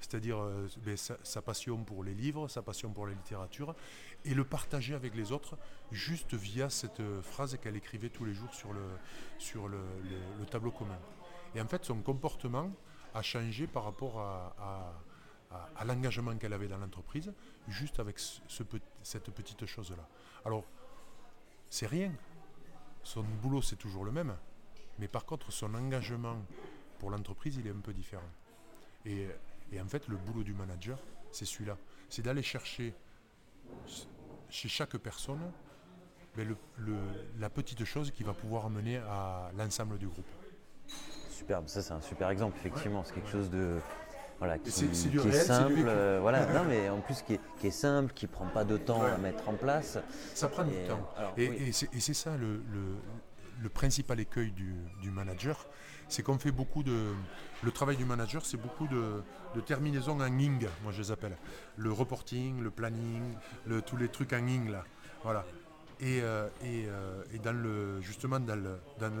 c'est-à-dire euh, ben, sa, passion pour les livres, sa passion pour la littérature, et le partager avec les autres juste via cette euh, phrase qu'elle écrivait tous les jours sur le, tableau commun. Et en fait, son comportement a changé par rapport à, l'engagement qu'elle avait dans l'entreprise, juste avec ce, cette petite chose-là. Alors, c'est rien. Son boulot, c'est toujours le même. Mais par contre, son engagement pour l'entreprise, il est un peu différent. Et et en fait, le boulot du manager, c'est celui-là. C'est d'aller chercher chez chaque personne ben, la petite chose qui va pouvoir amener à l'ensemble du groupe. Superbe, ça c'est un super exemple, effectivement. C'est quelque chose de. Voilà, qui, est, simple, euh, voilà, non, mais en plus qui est, qui simple, qui prend pas de temps à mettre en place. Ça prend du temps. et, c'est ça le, le, principal écueil du, du manager, c'est qu'on fait beaucoup de. Le travail du manager, c'est beaucoup de, terminaisons en ing, moi je les appelle. Le reporting, le planning, le, tous les trucs en ing là. Voilà. Et, euh, euh, et, dans le, justement dans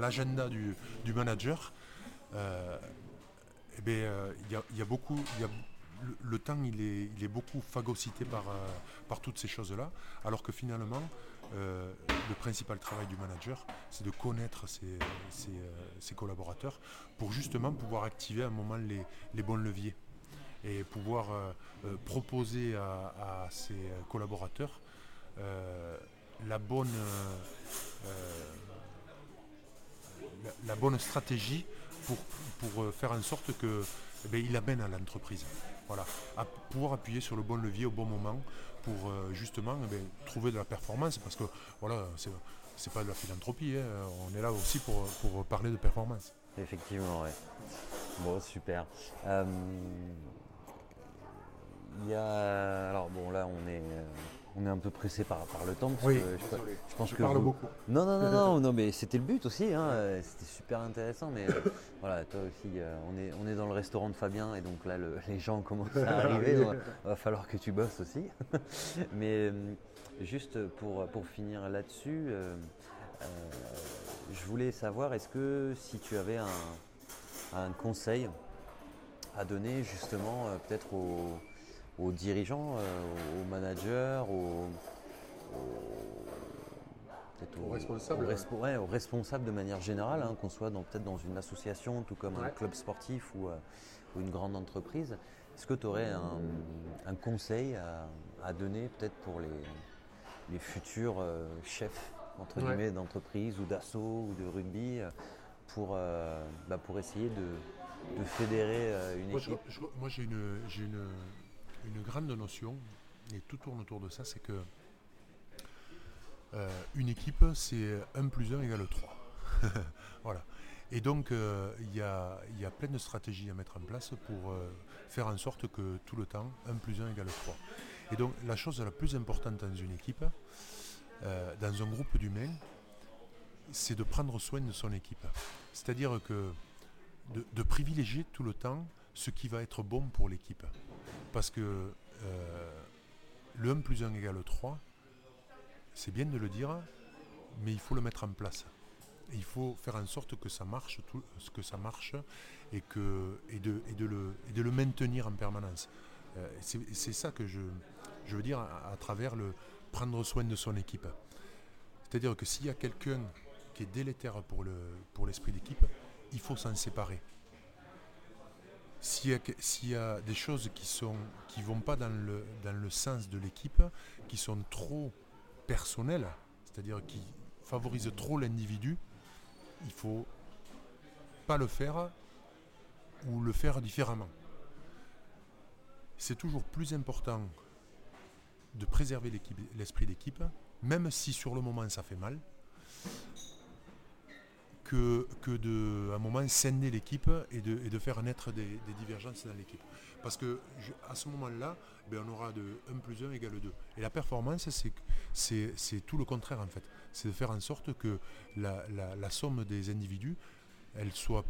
l'agenda du, manager, euh, eh ben, il y, a beaucoup. Le, temps il est, il beaucoup phagocyté par, par toutes ces choses-là, alors que finalement, euh, le principal travail du manager, c'est de connaître ses, euh, collaborateurs pour justement pouvoir activer à un moment les, bons leviers et pouvoir euh, proposer à, ses collaborateurs la, bonne stratégie pour, pour faire en sorte que eh il amène à l'entreprise. Voilà, à pouvoir appuyer sur le bon levier au bon moment pour euh, justement eh ben, trouver de la performance, parce que voilà, c'est pas de la philanthropie, hein. on est là aussi pour, parler de performance. Effectivement, oui. Bon, super. Euh, il y a. Alors, bon, là, on est. On est un peu pressé par, par le temps. oui, je, pense que parle beaucoup. Non, non, non, non, non, mais c'était le but aussi. Hein, c'était super intéressant. Mais euh, voilà, toi aussi, euh, on, est, on est dans le restaurant de Fabien et donc là, les gens commencent à arriver. Il va, falloir que tu bosses aussi. mais juste pour, pour finir là-dessus, je voulais savoir, est-ce que si tu avais un, un conseil à donner justement euh, peut-être aux, dirigeants, euh, aux managers, aux, responsables. de manière générale, hein, qu'on soit peut-être dans une association, tout comme un club sportif euh, ou, une grande entreprise. Est-ce que tu aurais un, conseil à, donner peut-être pour les, futurs chefs entre guillemets d'entreprise ou d'assaut ou de rugby pour, euh, bah, pour essayer de, fédérer euh, une équipe? Moi, j'ai une, une, une, grande notion, et tout tourne autour de ça, c'est que euh, une équipe, c'est 1 plus 1 égale 3. voilà. Et donc, il y, a, y, a, plein de stratégies à mettre en place pour faire en sorte que tout le temps, 1 plus 1 égale 3. Et donc, la chose la plus importante dans une équipe, dans un groupe d'humains, c'est de prendre soin de son équipe. C'est-à-dire que de, privilégier tout le temps ce qui va être bon pour l'équipe. Parce que euh, le 1 plus 1 égale 3, c'est bien de le dire, mais il faut le mettre en place. il faut faire en sorte que ça marche, tout, que ça marche et, de, le, maintenir en permanence. Euh, c'est ça que je, veux dire à, travers le prendre soin de son équipe. C'est-à-dire que s'il y a quelqu'un délétère pour, le, pour l'esprit d'équipe, il faut s'en séparer. S'il y, a, des choses qui ne qui vont pas dans le, dans le sens de l'équipe, qui sont trop personnelles, c'est-à-dire qui favorisent trop l'individu, il faut pas le faire ou le faire différemment. C'est toujours plus important de préserver l'esprit d'équipe, même si sur le moment ça fait mal, que, que de, un moment, scender l'équipe et de, de, faire naître des, divergences dans l'équipe. Parce que à ce moment-là, ben, on aura de 1 plus 1 égale 2. Et la performance, c'est tout le contraire en fait. C'est de faire en sorte que la, la, somme des individus, elle soit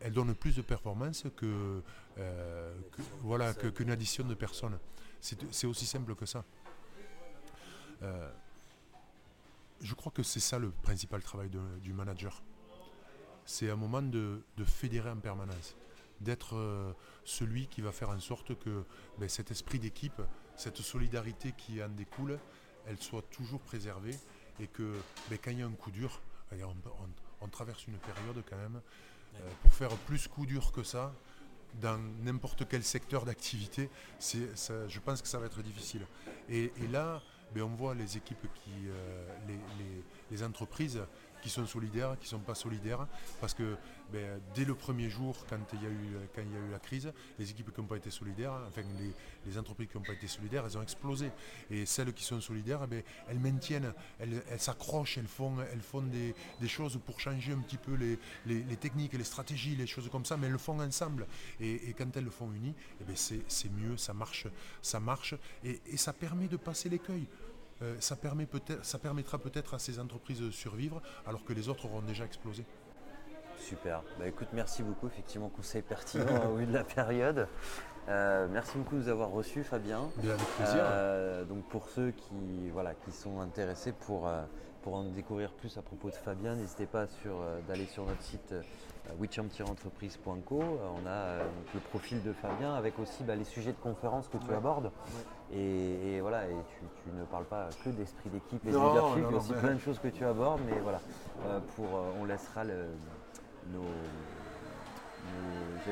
elle donne plus de performance que, euh, voilà qu'une addition de personnes. C'est aussi simple que ça. Euh, je crois que c'est ça le principal travail du manager c'est un moment de, fédérer en permanence, d'être euh, celui qui va faire en sorte que ben, cet esprit d'équipe, cette solidarité qui en découle, elle soit toujours préservée et que ben, quand il y a un coup dur, on, traverse une période quand même, euh, pour faire plus coup dur que ça, dans n'importe quel secteur d'activité, je pense que ça va être difficile. Et, là, ben, on voit les équipes qui, euh, les entreprises qui sont solidaires, qui ne sont pas solidaires, parce que ben, dès le premier jour, quand il y a eu, quand il y a eu la crise, les équipes qui n'ont pas été solidaires, enfin les, entreprises qui n'ont pas été solidaires, elles ont explosé. Et celles qui sont solidaires, ben, elles maintiennent, elles s'accrochent, elles, font, elles font des, choses pour changer un petit peu les, techniques, les stratégies, les choses comme ça, mais elles le font ensemble. Et, quand elles le font unies, eh ben, c'est mieux, ça marche, ça marche, et ça permet de passer l'écueil. Euh, ça, permet peut ça permettra peut-être à ces entreprises de survivre alors que les autres auront déjà explosé. Super. Bah, écoute, merci beaucoup. Effectivement, conseil pertinent au vu de la période. Euh, merci beaucoup de nous avoir reçus, Fabien. Bien, avec plaisir. Euh, donc pour ceux qui, voilà, qui sont intéressés pour, pour en découvrir plus à propos de Fabien, n'hésitez pas d'aller sur notre site witchamp-entreprise.co. on a le profil de Fabien avec aussi bah, les sujets de conférence que tu abordes. Et, voilà, et tu, ne parles pas que d'esprit d'équipe et de leadership, il y a aussi plein de choses que tu abordes, mais voilà, euh, pour, euh, on laissera nos,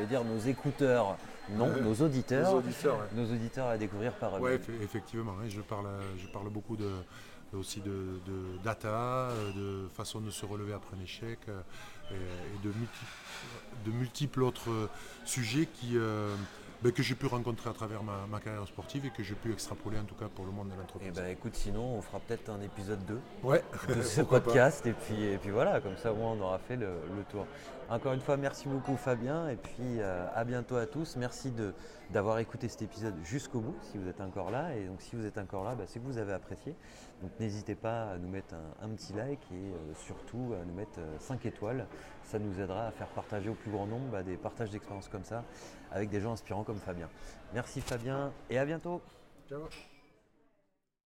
dire nos écouteurs, non, nos auditeurs, nos auditeurs, à découvrir par eux. Oui, effectivement, je, parle, je parle beaucoup de, aussi de, data, de façon de se relever après un échec et, de multiples autres sujets qui, ben, que j'ai pu rencontrer à travers ma, carrière sportive et que j'ai pu extrapoler en tout cas pour le monde de l'entreprise. Eh ben écoute, sinon on fera peut-être un épisode 2 ouais. de ce podcast et puis, et puis voilà, comme ça au moins on aura fait le, tour. Encore une fois, merci beaucoup Fabien et puis euh, à bientôt à tous. Merci d'avoir écouté cet épisode jusqu'au bout si vous êtes encore là. Et donc si vous êtes encore là, bah, c'est que vous avez apprécié. Donc n'hésitez pas à nous mettre un, petit like et euh, surtout à nous mettre 5 euh, étoiles. Ça nous aidera à faire partager au plus grand nombre bah, des partages d'expériences comme ça avec des gens inspirants comme Fabien. Merci Fabien et à bientôt. Ciao.